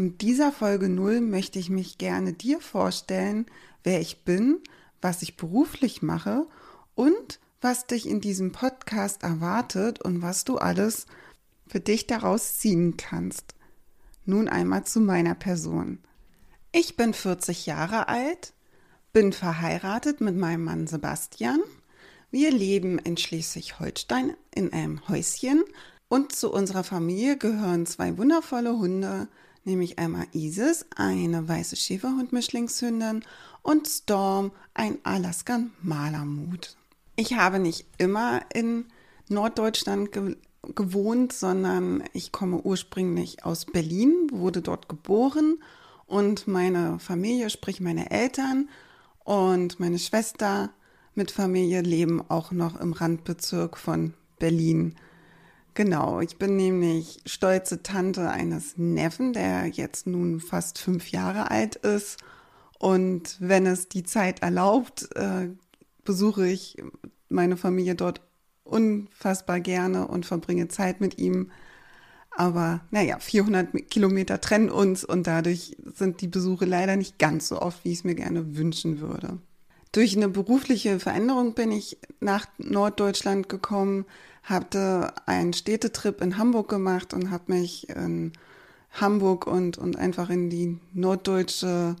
In dieser Folge 0 möchte ich mich gerne dir vorstellen, wer ich bin, was ich beruflich mache und was dich in diesem Podcast erwartet und was du alles für dich daraus ziehen kannst. Nun einmal zu meiner Person. Ich bin 40 Jahre alt, bin verheiratet mit meinem Mann Sebastian. Wir leben in Schleswig-Holstein in einem Häuschen und zu unserer Familie gehören zwei wundervolle Hunde, nämlich einmal Isis, eine weiße Schäferhund-Mischlingshündin und Storm, ein Alaskan Malamut. Ich habe nicht immer in Norddeutschland ge gewohnt, sondern ich komme ursprünglich aus Berlin, wurde dort geboren und meine Familie, sprich meine Eltern und meine Schwester mit Familie leben auch noch im Randbezirk von Berlin. Genau, ich bin nämlich stolze Tante eines Neffen, der jetzt nun fast fünf Jahre alt ist. Und wenn es die Zeit erlaubt, äh, besuche ich meine Familie dort unfassbar gerne und verbringe Zeit mit ihm. Aber naja, 400 Kilometer trennen uns und dadurch sind die Besuche leider nicht ganz so oft, wie ich es mir gerne wünschen würde. Durch eine berufliche Veränderung bin ich nach Norddeutschland gekommen, hatte einen Städtetrip in Hamburg gemacht und habe mich in Hamburg und, und einfach in die norddeutsche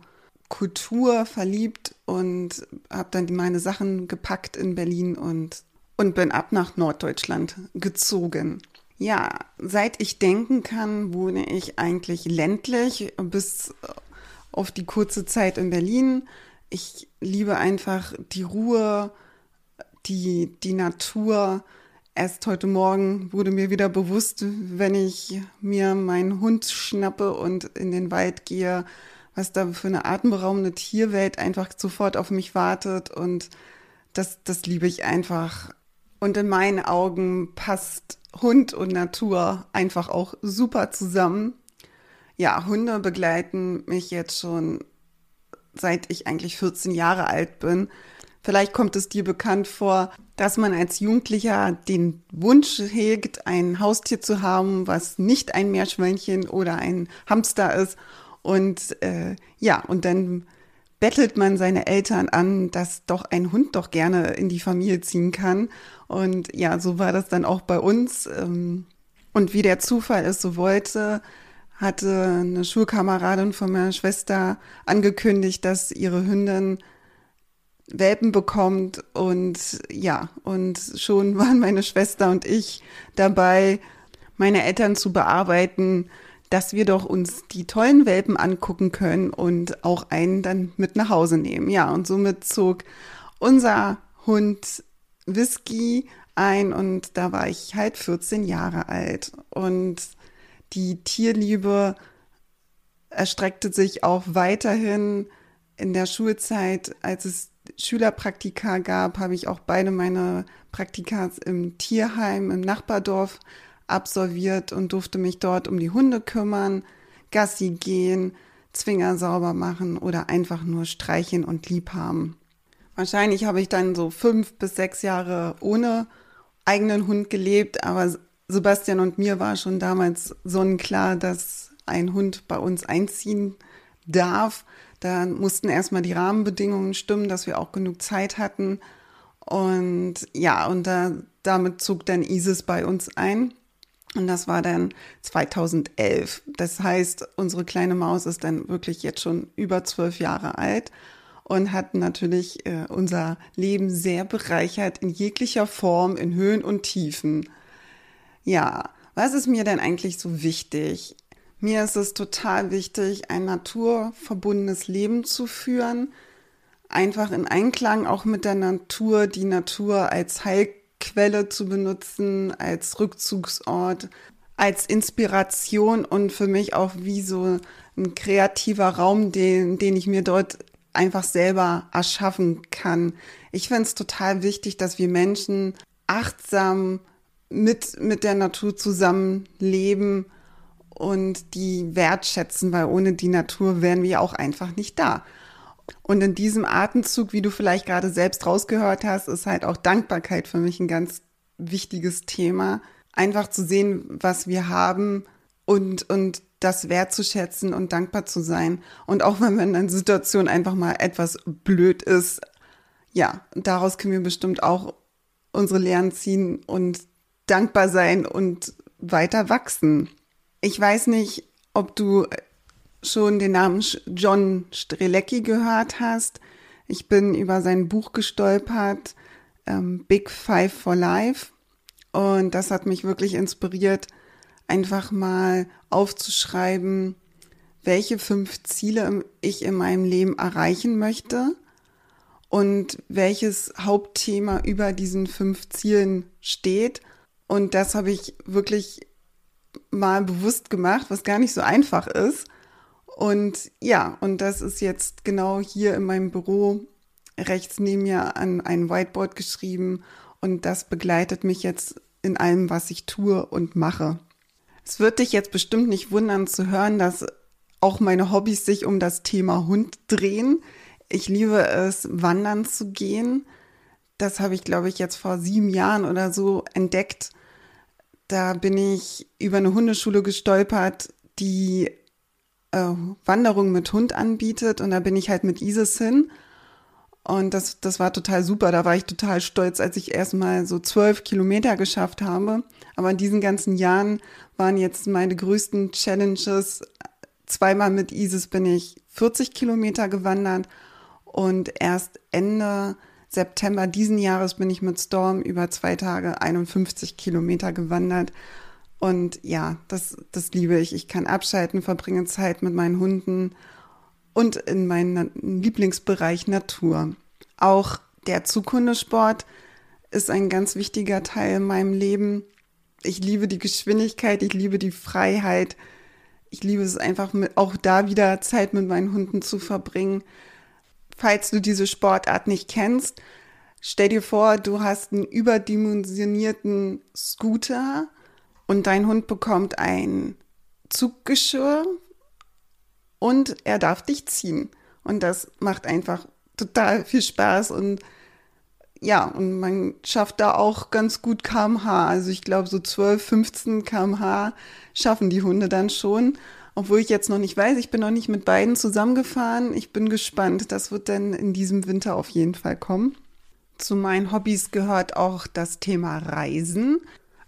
Kultur verliebt und habe dann meine Sachen gepackt in Berlin und, und bin ab nach Norddeutschland gezogen. Ja, seit ich denken kann, wohne ich eigentlich ländlich bis auf die kurze Zeit in Berlin ich liebe einfach die Ruhe, die, die Natur. Erst heute Morgen wurde mir wieder bewusst, wenn ich mir meinen Hund schnappe und in den Wald gehe, was da für eine atemberaubende Tierwelt einfach sofort auf mich wartet. Und das, das liebe ich einfach. Und in meinen Augen passt Hund und Natur einfach auch super zusammen. Ja, Hunde begleiten mich jetzt schon seit ich eigentlich 14 Jahre alt bin. Vielleicht kommt es dir bekannt vor, dass man als Jugendlicher den Wunsch hegt, ein Haustier zu haben, was nicht ein Meerschweinchen oder ein Hamster ist. Und äh, ja, und dann bettelt man seine Eltern an, dass doch ein Hund doch gerne in die Familie ziehen kann. Und ja, so war das dann auch bei uns. Ähm, und wie der Zufall es so wollte, hatte eine Schulkameradin von meiner Schwester angekündigt, dass ihre Hündin Welpen bekommt und ja, und schon waren meine Schwester und ich dabei, meine Eltern zu bearbeiten, dass wir doch uns die tollen Welpen angucken können und auch einen dann mit nach Hause nehmen. Ja, und somit zog unser Hund Whisky ein und da war ich halt 14 Jahre alt und die Tierliebe erstreckte sich auch weiterhin in der Schulzeit, als es Schülerpraktika gab, habe ich auch beide meine Praktikas im Tierheim im Nachbardorf absolviert und durfte mich dort um die Hunde kümmern, Gassi gehen, Zwinger sauber machen oder einfach nur streichen und lieb haben. Wahrscheinlich habe ich dann so fünf bis sechs Jahre ohne eigenen Hund gelebt, aber Sebastian und mir war schon damals sonnenklar, dass ein Hund bei uns einziehen darf. Da mussten erstmal die Rahmenbedingungen stimmen, dass wir auch genug Zeit hatten. Und ja, und da, damit zog dann Isis bei uns ein. Und das war dann 2011. Das heißt, unsere kleine Maus ist dann wirklich jetzt schon über zwölf Jahre alt und hat natürlich äh, unser Leben sehr bereichert in jeglicher Form, in Höhen und Tiefen. Ja, was ist mir denn eigentlich so wichtig? Mir ist es total wichtig, ein naturverbundenes Leben zu führen, einfach in Einklang auch mit der Natur, die Natur als Heilquelle zu benutzen, als Rückzugsort, als Inspiration und für mich auch wie so ein kreativer Raum, den, den ich mir dort einfach selber erschaffen kann. Ich finde es total wichtig, dass wir Menschen achtsam mit, mit der Natur zusammenleben und die wertschätzen, weil ohne die Natur wären wir auch einfach nicht da. Und in diesem Atemzug, wie du vielleicht gerade selbst rausgehört hast, ist halt auch Dankbarkeit für mich ein ganz wichtiges Thema. Einfach zu sehen, was wir haben und, und das wertzuschätzen und dankbar zu sein. Und auch wenn man in einer Situation einfach mal etwas blöd ist, ja, daraus können wir bestimmt auch unsere Lehren ziehen und dankbar sein und weiter wachsen. Ich weiß nicht, ob du schon den Namen John Strelecki gehört hast. Ich bin über sein Buch gestolpert, ähm, Big Five for Life. Und das hat mich wirklich inspiriert, einfach mal aufzuschreiben, welche fünf Ziele ich in meinem Leben erreichen möchte und welches Hauptthema über diesen fünf Zielen steht. Und das habe ich wirklich mal bewusst gemacht, was gar nicht so einfach ist. Und ja, und das ist jetzt genau hier in meinem Büro rechts neben mir an ein Whiteboard geschrieben und das begleitet mich jetzt in allem, was ich tue und mache. Es wird dich jetzt bestimmt nicht wundern zu hören, dass auch meine Hobbys sich um das Thema Hund drehen. Ich liebe es, wandern zu gehen. Das habe ich, glaube ich, jetzt vor sieben Jahren oder so entdeckt. Da bin ich über eine Hundeschule gestolpert, die äh, Wanderung mit Hund anbietet und da bin ich halt mit Isis hin. Und das, das war total super. Da war ich total stolz, als ich erstmal so zwölf Kilometer geschafft habe. Aber in diesen ganzen Jahren waren jetzt meine größten Challenges. Zweimal mit Isis bin ich 40 Kilometer gewandert und erst Ende September diesen Jahres bin ich mit Storm über zwei Tage 51 Kilometer gewandert. Und ja, das, das liebe ich. Ich kann abschalten, verbringe Zeit mit meinen Hunden und in meinem Lieblingsbereich Natur. Auch der Zughundesport ist ein ganz wichtiger Teil in meinem Leben. Ich liebe die Geschwindigkeit, ich liebe die Freiheit. Ich liebe es einfach, mit, auch da wieder Zeit mit meinen Hunden zu verbringen. Falls du diese Sportart nicht kennst, stell dir vor, du hast einen überdimensionierten Scooter und dein Hund bekommt ein Zuggeschirr und er darf dich ziehen. Und das macht einfach total viel Spaß und ja, und man schafft da auch ganz gut kmh. Also ich glaube, so 12, 15 kmh schaffen die Hunde dann schon. Obwohl ich jetzt noch nicht weiß, ich bin noch nicht mit beiden zusammengefahren. Ich bin gespannt. Das wird dann in diesem Winter auf jeden Fall kommen. Zu meinen Hobbys gehört auch das Thema Reisen.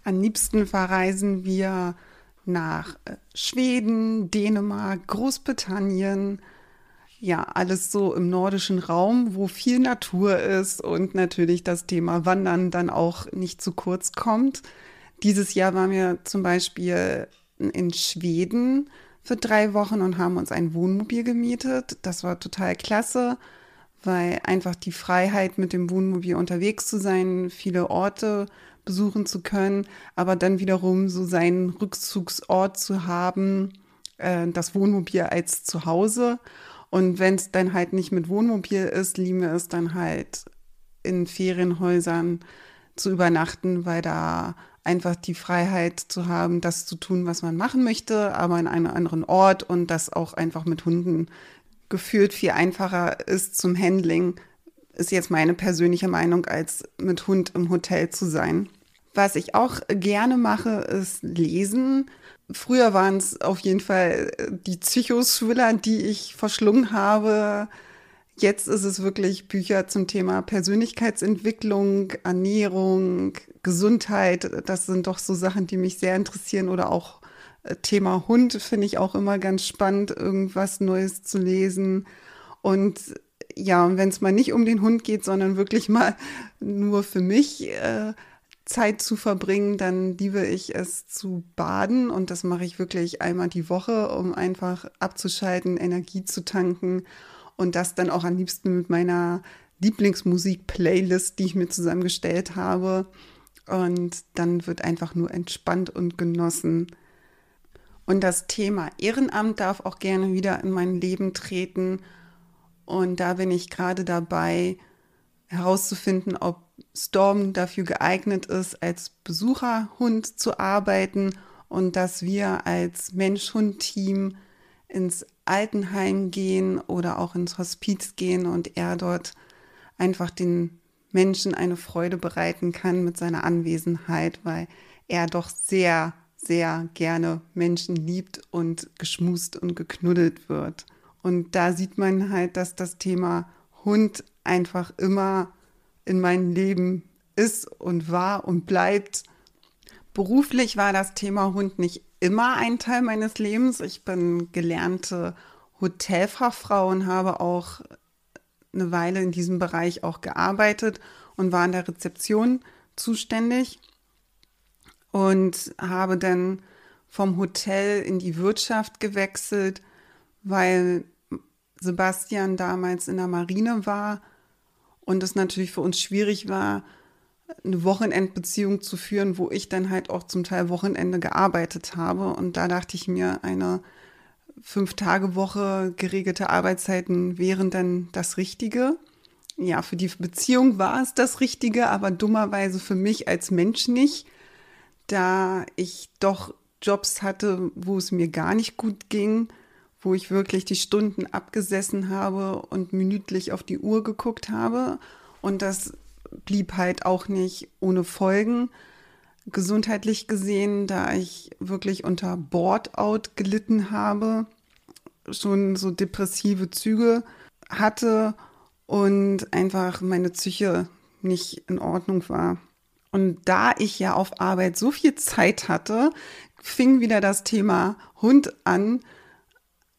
Am liebsten verreisen wir nach äh, Schweden, Dänemark, Großbritannien. Ja, alles so im nordischen Raum, wo viel Natur ist und natürlich das Thema Wandern dann auch nicht zu kurz kommt. Dieses Jahr waren wir zum Beispiel in Schweden für drei Wochen und haben uns ein Wohnmobil gemietet. Das war total klasse, weil einfach die Freiheit mit dem Wohnmobil unterwegs zu sein, viele Orte besuchen zu können, aber dann wiederum so seinen Rückzugsort zu haben, äh, das Wohnmobil als Zuhause. Und wenn es dann halt nicht mit Wohnmobil ist, lieben wir es dann halt in Ferienhäusern zu übernachten, weil da einfach die Freiheit zu haben, das zu tun, was man machen möchte, aber in einem anderen Ort und das auch einfach mit Hunden gefühlt viel einfacher ist zum Handling, ist jetzt meine persönliche Meinung, als mit Hund im Hotel zu sein. Was ich auch gerne mache, ist lesen. Früher waren es auf jeden Fall die Psychothriller, die ich verschlungen habe. Jetzt ist es wirklich Bücher zum Thema Persönlichkeitsentwicklung, Ernährung, Gesundheit. Das sind doch so Sachen, die mich sehr interessieren oder auch äh, Thema Hund finde ich auch immer ganz spannend, irgendwas Neues zu lesen. Und ja, und wenn es mal nicht um den Hund geht, sondern wirklich mal nur für mich äh, Zeit zu verbringen, dann liebe ich es zu baden und das mache ich wirklich einmal die Woche, um einfach abzuschalten, Energie zu tanken und das dann auch am liebsten mit meiner Lieblingsmusik-Playlist, die ich mir zusammengestellt habe. Und dann wird einfach nur entspannt und genossen. Und das Thema Ehrenamt darf auch gerne wieder in mein Leben treten. Und da bin ich gerade dabei, herauszufinden, ob Storm dafür geeignet ist, als Besucherhund zu arbeiten und dass wir als Mensch-Hund-Team ins Altenheim gehen oder auch ins Hospiz gehen und er dort einfach den Menschen eine Freude bereiten kann mit seiner Anwesenheit, weil er doch sehr, sehr gerne Menschen liebt und geschmust und geknuddelt wird. Und da sieht man halt, dass das Thema Hund einfach immer in meinem Leben ist und war und bleibt. Beruflich war das Thema Hund nicht immer ein Teil meines Lebens. Ich bin gelernte Hotelfachfrau und habe auch eine Weile in diesem Bereich auch gearbeitet und war in der Rezeption zuständig und habe dann vom Hotel in die Wirtschaft gewechselt, weil Sebastian damals in der Marine war und es natürlich für uns schwierig war, eine Wochenendbeziehung zu führen, wo ich dann halt auch zum Teil Wochenende gearbeitet habe. Und da dachte ich mir, eine Fünf-Tage-Woche, geregelte Arbeitszeiten wären dann das Richtige. Ja, für die Beziehung war es das Richtige, aber dummerweise für mich als Mensch nicht, da ich doch Jobs hatte, wo es mir gar nicht gut ging, wo ich wirklich die Stunden abgesessen habe und minütlich auf die Uhr geguckt habe. Und das blieb halt auch nicht ohne Folgen. Gesundheitlich gesehen, da ich wirklich unter Boardout gelitten habe, schon so depressive Züge hatte und einfach meine Psyche nicht in Ordnung war. Und da ich ja auf Arbeit so viel Zeit hatte, fing wieder das Thema Hund an,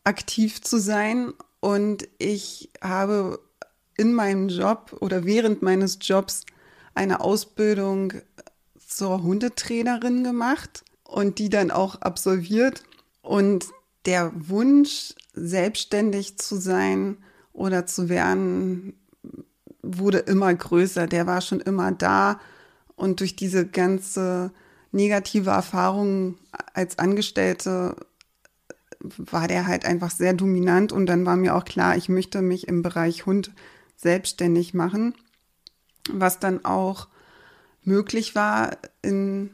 aktiv zu sein. Und ich habe in meinem Job oder während meines Jobs eine Ausbildung zur Hundetrainerin gemacht und die dann auch absolviert. Und der Wunsch, selbstständig zu sein oder zu werden, wurde immer größer. Der war schon immer da. Und durch diese ganze negative Erfahrung als Angestellte war der halt einfach sehr dominant. Und dann war mir auch klar, ich möchte mich im Bereich Hund selbstständig machen, was dann auch möglich war in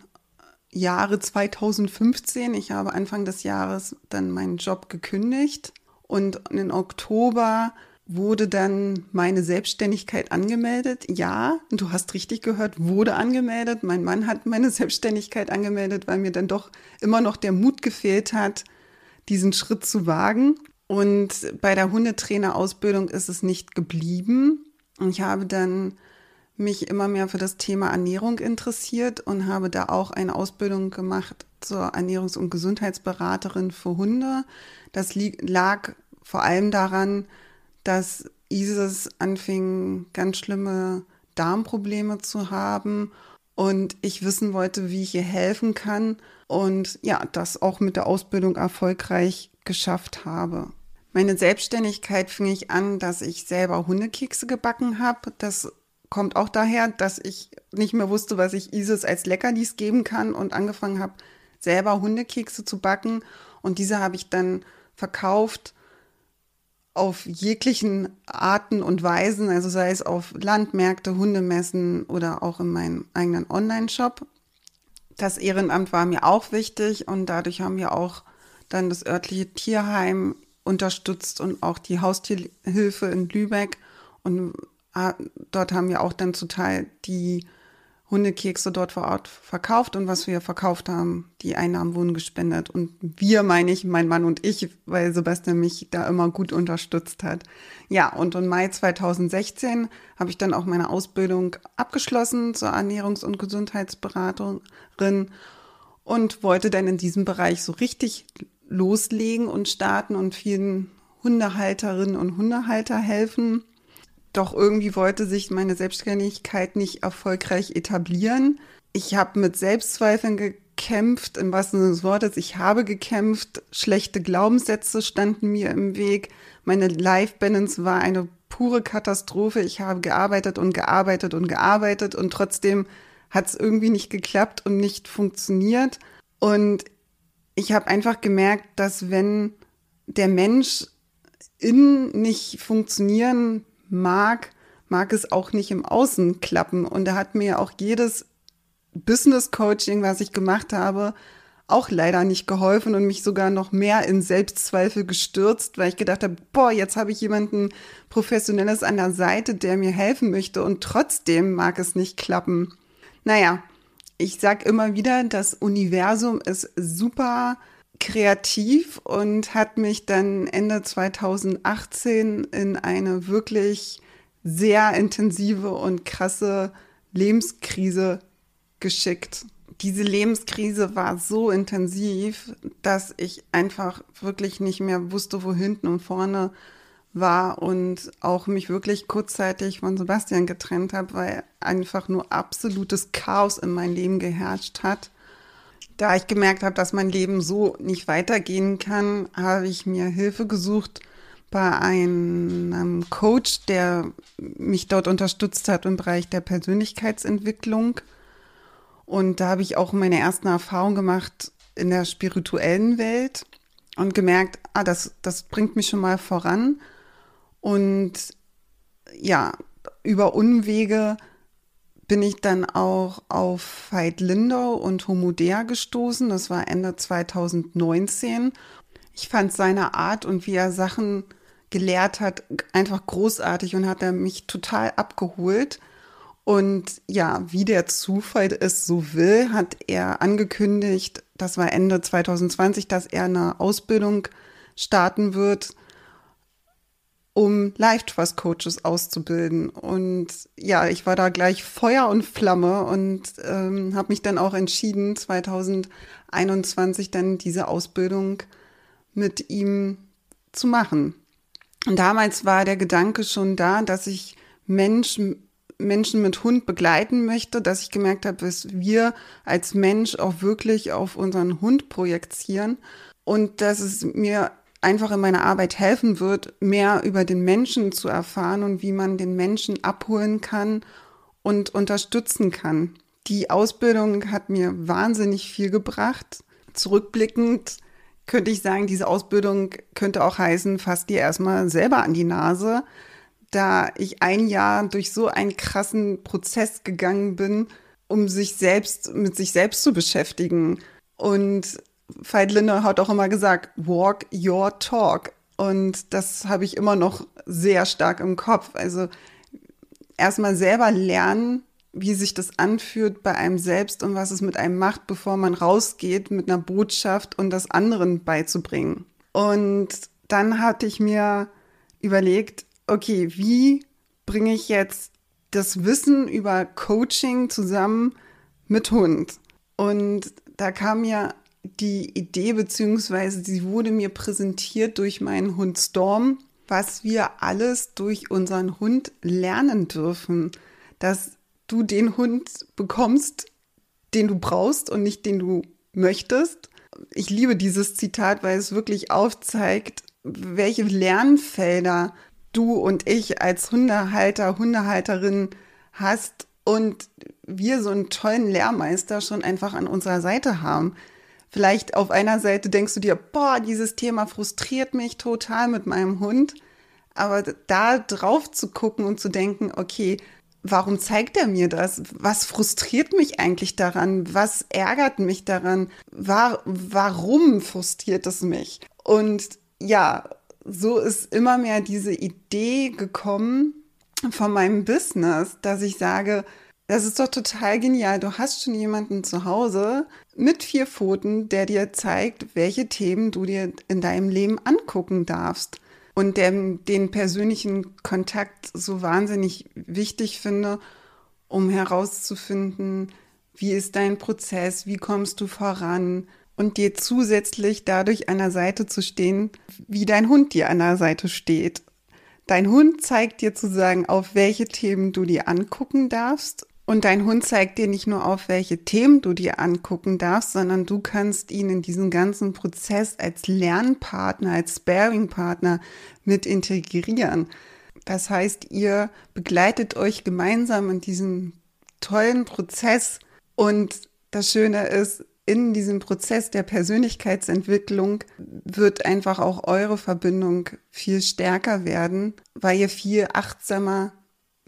Jahre 2015. Ich habe Anfang des Jahres dann meinen Job gekündigt und in Oktober wurde dann meine Selbstständigkeit angemeldet. Ja, du hast richtig gehört, wurde angemeldet. Mein Mann hat meine Selbstständigkeit angemeldet, weil mir dann doch immer noch der Mut gefehlt hat, diesen Schritt zu wagen. Und bei der Hundetrainerausbildung ist es nicht geblieben. Ich habe dann mich immer mehr für das Thema Ernährung interessiert und habe da auch eine Ausbildung gemacht zur Ernährungs- und Gesundheitsberaterin für Hunde. Das lag vor allem daran, dass Isis anfing, ganz schlimme Darmprobleme zu haben und ich wissen wollte, wie ich ihr helfen kann und ja, das auch mit der Ausbildung erfolgreich geschafft habe. Meine Selbstständigkeit fing ich an, dass ich selber Hundekekse gebacken habe. Das kommt auch daher, dass ich nicht mehr wusste, was ich Isis als Leckerlis geben kann und angefangen habe, selber Hundekekse zu backen. Und diese habe ich dann verkauft auf jeglichen Arten und Weisen, also sei es auf Landmärkte, Hundemessen oder auch in meinem eigenen Online-Shop. Das Ehrenamt war mir auch wichtig und dadurch haben wir auch dann das örtliche Tierheim unterstützt und auch die Haustierhilfe in Lübeck. Und ah, dort haben wir auch dann zu Teil die Hundekekse dort vor Ort verkauft und was wir verkauft haben, die Einnahmen wurden gespendet. Und wir meine ich, mein Mann und ich, weil Sebastian mich da immer gut unterstützt hat. Ja, und im Mai 2016 habe ich dann auch meine Ausbildung abgeschlossen zur Ernährungs- und Gesundheitsberaterin und wollte dann in diesem Bereich so richtig loslegen und starten und vielen Hundehalterinnen und Hundehalter helfen. Doch irgendwie wollte sich meine Selbstständigkeit nicht erfolgreich etablieren. Ich habe mit Selbstzweifeln gekämpft, im wahrsten Sinne des Wortes. Ich habe gekämpft. Schlechte Glaubenssätze standen mir im Weg. Meine Life-Balance war eine pure Katastrophe. Ich habe gearbeitet und gearbeitet und gearbeitet und trotzdem hat es irgendwie nicht geklappt und nicht funktioniert. Und ich habe einfach gemerkt, dass wenn der Mensch innen nicht funktionieren mag, mag es auch nicht im Außen klappen. Und da hat mir auch jedes Business Coaching, was ich gemacht habe, auch leider nicht geholfen und mich sogar noch mehr in Selbstzweifel gestürzt, weil ich gedacht habe, boah, jetzt habe ich jemanden Professionelles an der Seite, der mir helfen möchte und trotzdem mag es nicht klappen. Naja, ich sag immer wieder, das Universum ist super kreativ und hat mich dann Ende 2018 in eine wirklich sehr intensive und krasse Lebenskrise geschickt. Diese Lebenskrise war so intensiv, dass ich einfach wirklich nicht mehr wusste, wo hinten und vorne war und auch mich wirklich kurzzeitig von Sebastian getrennt habe, weil einfach nur absolutes Chaos in mein Leben geherrscht hat. Da ich gemerkt habe, dass mein Leben so nicht weitergehen kann, habe ich mir Hilfe gesucht bei einem Coach, der mich dort unterstützt hat im Bereich der Persönlichkeitsentwicklung. Und da habe ich auch meine ersten Erfahrungen gemacht in der spirituellen Welt und gemerkt, ah, das, das bringt mich schon mal voran. Und ja, über Umwege bin ich dann auch auf Veit Lindau und Homodea gestoßen. Das war Ende 2019. Ich fand seine Art und wie er Sachen gelehrt hat, einfach großartig und hat er mich total abgeholt. Und ja, wie der Zufall es so will, hat er angekündigt, das war Ende 2020, dass er eine Ausbildung starten wird, um Life Trust Coaches auszubilden. Und ja, ich war da gleich Feuer und Flamme und ähm, habe mich dann auch entschieden, 2021 dann diese Ausbildung mit ihm zu machen. Und damals war der Gedanke schon da, dass ich Menschen, Menschen mit Hund begleiten möchte, dass ich gemerkt habe, dass wir als Mensch auch wirklich auf unseren Hund projizieren und dass es mir einfach in meiner Arbeit helfen wird, mehr über den Menschen zu erfahren und wie man den Menschen abholen kann und unterstützen kann. Die Ausbildung hat mir wahnsinnig viel gebracht. Zurückblickend könnte ich sagen, diese Ausbildung könnte auch heißen, fass dir erstmal selber an die Nase, da ich ein Jahr durch so einen krassen Prozess gegangen bin, um sich selbst, mit sich selbst zu beschäftigen. Und Veit Linde hat auch immer gesagt, walk your talk. Und das habe ich immer noch sehr stark im Kopf. Also erstmal selber lernen, wie sich das anfühlt bei einem selbst und was es mit einem macht, bevor man rausgeht mit einer Botschaft und das anderen beizubringen. Und dann hatte ich mir überlegt, okay, wie bringe ich jetzt das Wissen über Coaching zusammen mit Hund? Und da kam mir die Idee, beziehungsweise sie wurde mir präsentiert durch meinen Hund Storm, was wir alles durch unseren Hund lernen dürfen. Dass du den Hund bekommst, den du brauchst und nicht den du möchtest. Ich liebe dieses Zitat, weil es wirklich aufzeigt, welche Lernfelder du und ich als Hundehalter, Hundehalterin hast und wir so einen tollen Lehrmeister schon einfach an unserer Seite haben. Vielleicht auf einer Seite denkst du dir, boah, dieses Thema frustriert mich total mit meinem Hund. Aber da drauf zu gucken und zu denken, okay, warum zeigt er mir das? Was frustriert mich eigentlich daran? Was ärgert mich daran? War, warum frustriert es mich? Und ja, so ist immer mehr diese Idee gekommen von meinem Business, dass ich sage, das ist doch total genial. Du hast schon jemanden zu Hause mit vier Pfoten, der dir zeigt, welche Themen du dir in deinem Leben angucken darfst und der, den persönlichen Kontakt so wahnsinnig wichtig finde, um herauszufinden, wie ist dein Prozess, wie kommst du voran und dir zusätzlich dadurch an der Seite zu stehen, wie dein Hund dir an der Seite steht. Dein Hund zeigt dir zu sagen, auf welche Themen du dir angucken darfst und dein Hund zeigt dir nicht nur auf, welche Themen du dir angucken darfst, sondern du kannst ihn in diesen ganzen Prozess als Lernpartner, als Sparing-Partner mit integrieren. Das heißt, ihr begleitet euch gemeinsam in diesem tollen Prozess und das Schöne ist, in diesem Prozess der Persönlichkeitsentwicklung wird einfach auch eure Verbindung viel stärker werden, weil ihr viel achtsamer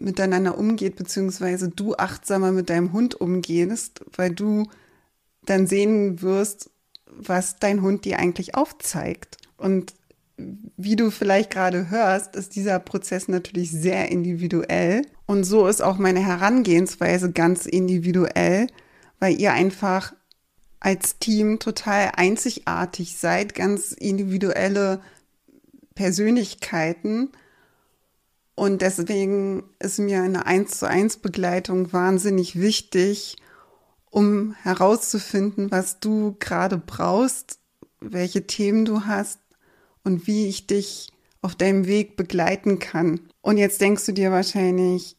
miteinander umgeht, beziehungsweise du achtsamer mit deinem Hund umgehst, weil du dann sehen wirst, was dein Hund dir eigentlich aufzeigt. Und wie du vielleicht gerade hörst, ist dieser Prozess natürlich sehr individuell. Und so ist auch meine Herangehensweise ganz individuell, weil ihr einfach als Team total einzigartig seid, ganz individuelle Persönlichkeiten. Und deswegen ist mir eine 1 zu 1 Begleitung wahnsinnig wichtig, um herauszufinden, was du gerade brauchst, welche Themen du hast und wie ich dich auf deinem Weg begleiten kann. Und jetzt denkst du dir wahrscheinlich,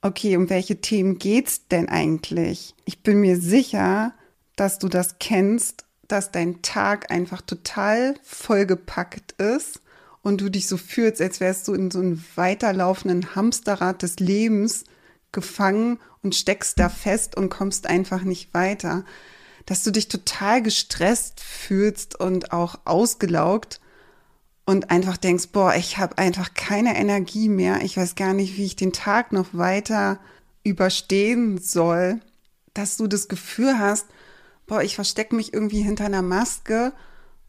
okay, um welche Themen geht's denn eigentlich? Ich bin mir sicher, dass du das kennst, dass dein Tag einfach total vollgepackt ist und du dich so fühlst, als wärst du in so einem weiterlaufenden Hamsterrad des Lebens gefangen und steckst da fest und kommst einfach nicht weiter. Dass du dich total gestresst fühlst und auch ausgelaugt und einfach denkst, boah, ich habe einfach keine Energie mehr. Ich weiß gar nicht, wie ich den Tag noch weiter überstehen soll. Dass du das Gefühl hast, boah, ich verstecke mich irgendwie hinter einer Maske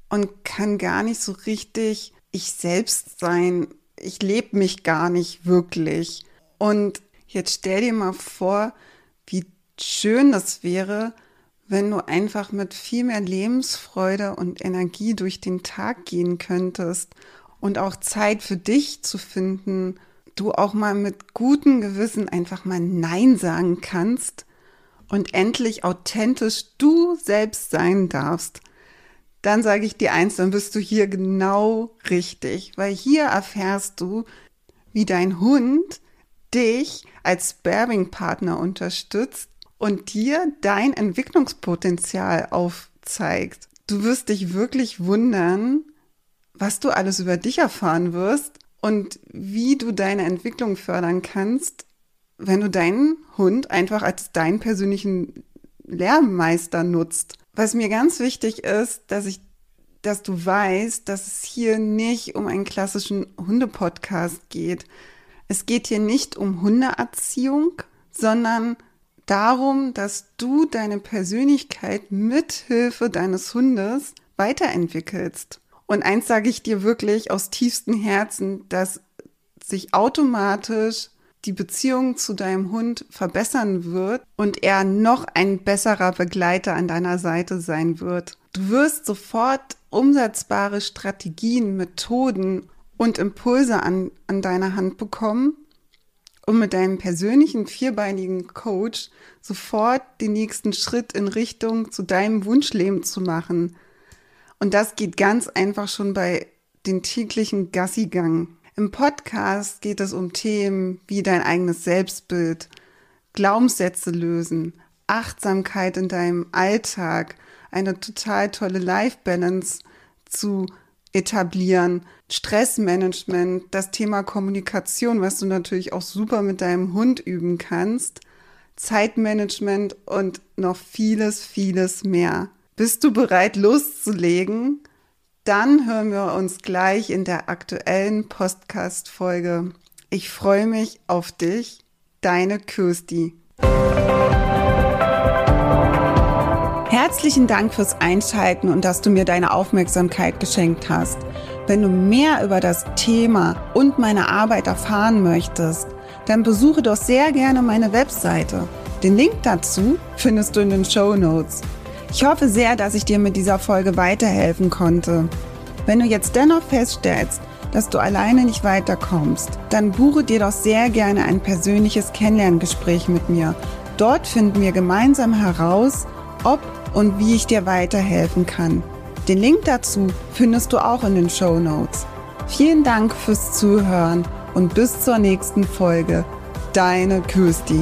und kann gar nicht so richtig ich selbst sein. Ich lebe mich gar nicht wirklich. Und jetzt stell dir mal vor, wie schön das wäre, wenn du einfach mit viel mehr Lebensfreude und Energie durch den Tag gehen könntest und auch Zeit für dich zu finden, du auch mal mit gutem Gewissen einfach mal Nein sagen kannst und endlich authentisch du selbst sein darfst, dann sage ich dir eins, dann bist du hier genau richtig, weil hier erfährst du, wie dein Hund dich als Sparing-Partner unterstützt und dir dein Entwicklungspotenzial aufzeigt. Du wirst dich wirklich wundern, was du alles über dich erfahren wirst und wie du deine Entwicklung fördern kannst, wenn du deinen Hund einfach als deinen persönlichen Lehrmeister nutzt. Was mir ganz wichtig ist, dass ich, dass du weißt, dass es hier nicht um einen klassischen Hundepodcast geht. Es geht hier nicht um Hundeerziehung, sondern darum, dass du deine Persönlichkeit mithilfe deines Hundes weiterentwickelst. Und eins sage ich dir wirklich aus tiefstem Herzen, dass sich automatisch die Beziehung zu deinem Hund verbessern wird und er noch ein besserer Begleiter an deiner Seite sein wird. Du wirst sofort umsetzbare Strategien, Methoden und Impulse an, an deiner Hand bekommen, um mit deinem persönlichen vierbeinigen Coach sofort den nächsten Schritt in Richtung zu deinem Wunschleben zu machen. Und das geht ganz einfach schon bei den täglichen Gassigang. Im Podcast geht es um Themen wie dein eigenes Selbstbild, Glaubenssätze lösen, Achtsamkeit in deinem Alltag, eine total tolle Life-Balance zu etablieren, Stressmanagement, das Thema Kommunikation, was du natürlich auch super mit deinem Hund üben kannst, Zeitmanagement und noch vieles, vieles mehr. Bist du bereit loszulegen? Dann hören wir uns gleich in der aktuellen Podcast-Folge. Ich freue mich auf dich, deine Kirsti. Herzlichen Dank fürs Einschalten und dass du mir deine Aufmerksamkeit geschenkt hast. Wenn du mehr über das Thema und meine Arbeit erfahren möchtest, dann besuche doch sehr gerne meine Webseite. Den Link dazu findest du in den Show Notes. Ich hoffe sehr, dass ich dir mit dieser Folge weiterhelfen konnte. Wenn du jetzt dennoch feststellst, dass du alleine nicht weiterkommst, dann buche dir doch sehr gerne ein persönliches Kennenlerngespräch mit mir. Dort finden wir gemeinsam heraus, ob und wie ich dir weiterhelfen kann. Den Link dazu findest du auch in den Show Notes. Vielen Dank fürs Zuhören und bis zur nächsten Folge. Deine Kirsti.